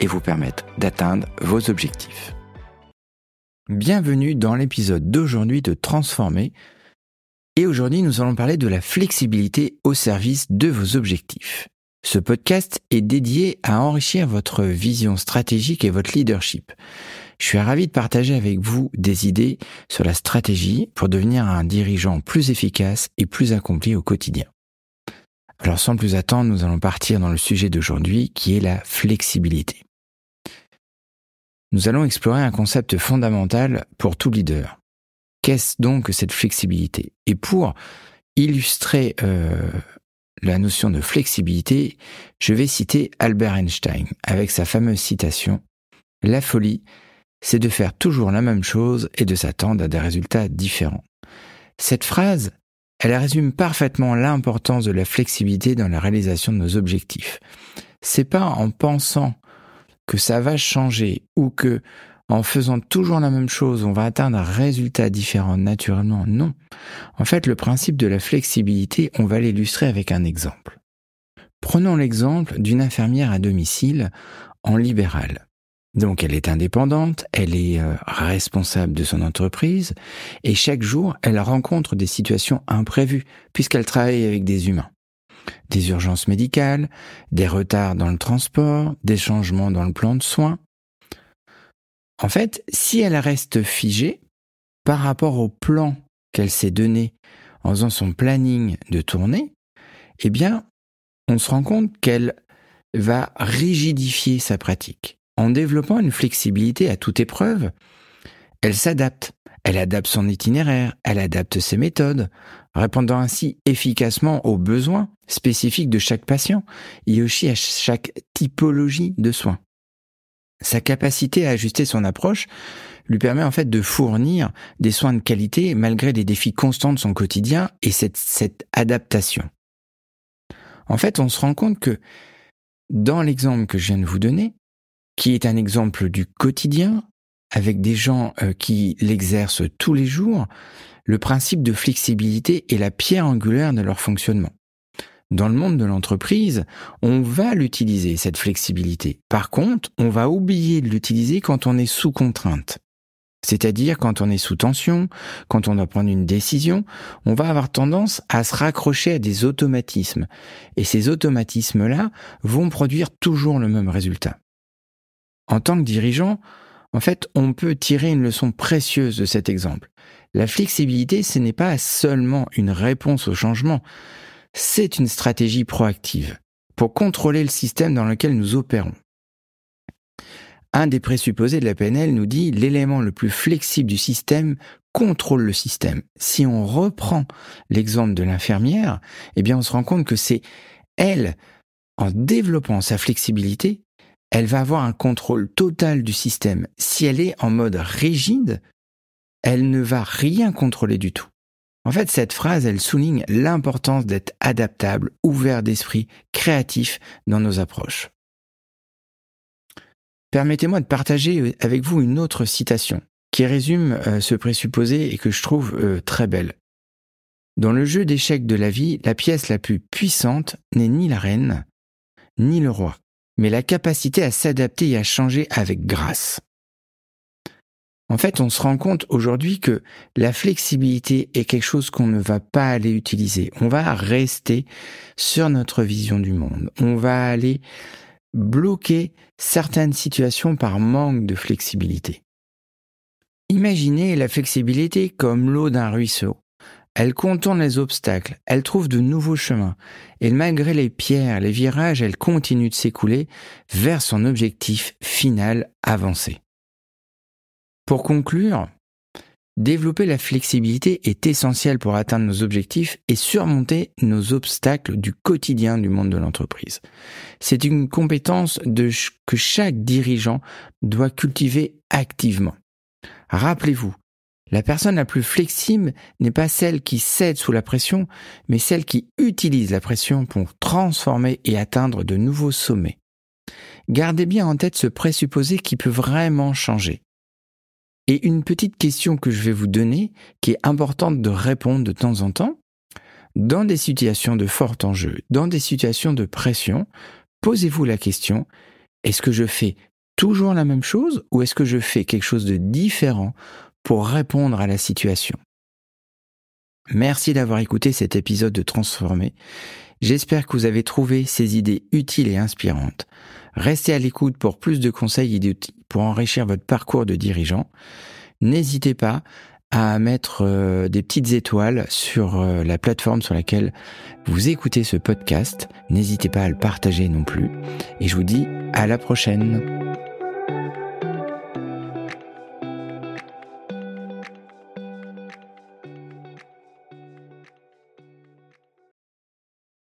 et vous permettre d'atteindre vos objectifs. Bienvenue dans l'épisode d'aujourd'hui de Transformer. Et aujourd'hui, nous allons parler de la flexibilité au service de vos objectifs. Ce podcast est dédié à enrichir votre vision stratégique et votre leadership. Je suis ravi de partager avec vous des idées sur la stratégie pour devenir un dirigeant plus efficace et plus accompli au quotidien. Alors sans plus attendre, nous allons partir dans le sujet d'aujourd'hui qui est la flexibilité. Nous allons explorer un concept fondamental pour tout leader. Qu'est-ce donc que cette flexibilité? Et pour illustrer euh, la notion de flexibilité, je vais citer Albert Einstein avec sa fameuse citation ⁇ La folie, c'est de faire toujours la même chose et de s'attendre à des résultats différents. Cette phrase, elle résume parfaitement l'importance de la flexibilité dans la réalisation de nos objectifs. C'est pas en pensant que ça va changer ou que en faisant toujours la même chose, on va atteindre un résultat différent naturellement. Non. En fait, le principe de la flexibilité, on va l'illustrer avec un exemple. Prenons l'exemple d'une infirmière à domicile en libéral. Donc elle est indépendante, elle est euh, responsable de son entreprise et chaque jour elle rencontre des situations imprévues puisqu'elle travaille avec des humains. Des urgences médicales, des retards dans le transport, des changements dans le plan de soins. En fait, si elle reste figée par rapport au plan qu'elle s'est donné en faisant son planning de tournée, eh bien, on se rend compte qu'elle va rigidifier sa pratique. En développant une flexibilité à toute épreuve, elle s'adapte. Elle adapte son itinéraire, elle adapte ses méthodes, répondant ainsi efficacement aux besoins spécifiques de chaque patient et aussi à chaque typologie de soins. Sa capacité à ajuster son approche lui permet en fait de fournir des soins de qualité malgré les défis constants de son quotidien et cette, cette adaptation. En fait, on se rend compte que dans l'exemple que je viens de vous donner, qui est un exemple du quotidien, avec des gens euh, qui l'exercent tous les jours, le principe de flexibilité est la pierre angulaire de leur fonctionnement. Dans le monde de l'entreprise, on va l'utiliser, cette flexibilité. Par contre, on va oublier de l'utiliser quand on est sous contrainte. C'est-à-dire quand on est sous tension, quand on doit prendre une décision, on va avoir tendance à se raccrocher à des automatismes. Et ces automatismes-là vont produire toujours le même résultat. En tant que dirigeant, en fait, on peut tirer une leçon précieuse de cet exemple. La flexibilité, ce n'est pas seulement une réponse au changement, c'est une stratégie proactive pour contrôler le système dans lequel nous opérons. Un des présupposés de la PNL nous dit l'élément le plus flexible du système contrôle le système. Si on reprend l'exemple de l'infirmière, eh bien on se rend compte que c'est elle, en développant sa flexibilité, elle va avoir un contrôle total du système. Si elle est en mode rigide, elle ne va rien contrôler du tout. En fait, cette phrase, elle souligne l'importance d'être adaptable, ouvert d'esprit, créatif dans nos approches. Permettez-moi de partager avec vous une autre citation qui résume euh, ce présupposé et que je trouve euh, très belle. Dans le jeu d'échecs de la vie, la pièce la plus puissante n'est ni la reine, ni le roi, mais la capacité à s'adapter et à changer avec grâce. En fait, on se rend compte aujourd'hui que la flexibilité est quelque chose qu'on ne va pas aller utiliser. On va rester sur notre vision du monde. On va aller bloquer certaines situations par manque de flexibilité. Imaginez la flexibilité comme l'eau d'un ruisseau. Elle contourne les obstacles, elle trouve de nouveaux chemins, et malgré les pierres, les virages, elle continue de s'écouler vers son objectif final avancé. Pour conclure, Développer la flexibilité est essentiel pour atteindre nos objectifs et surmonter nos obstacles du quotidien du monde de l'entreprise. C'est une compétence que chaque dirigeant doit cultiver activement. Rappelez-vous, la personne la plus flexible n'est pas celle qui cède sous la pression, mais celle qui utilise la pression pour transformer et atteindre de nouveaux sommets. Gardez bien en tête ce présupposé qui peut vraiment changer. Et une petite question que je vais vous donner, qui est importante de répondre de temps en temps, dans des situations de fort enjeu, dans des situations de pression, posez-vous la question, est-ce que je fais toujours la même chose ou est-ce que je fais quelque chose de différent pour répondre à la situation Merci d'avoir écouté cet épisode de Transformer. J'espère que vous avez trouvé ces idées utiles et inspirantes. Restez à l'écoute pour plus de conseils et d'outils pour enrichir votre parcours de dirigeant. N'hésitez pas à mettre euh, des petites étoiles sur euh, la plateforme sur laquelle vous écoutez ce podcast. N'hésitez pas à le partager non plus. Et je vous dis à la prochaine.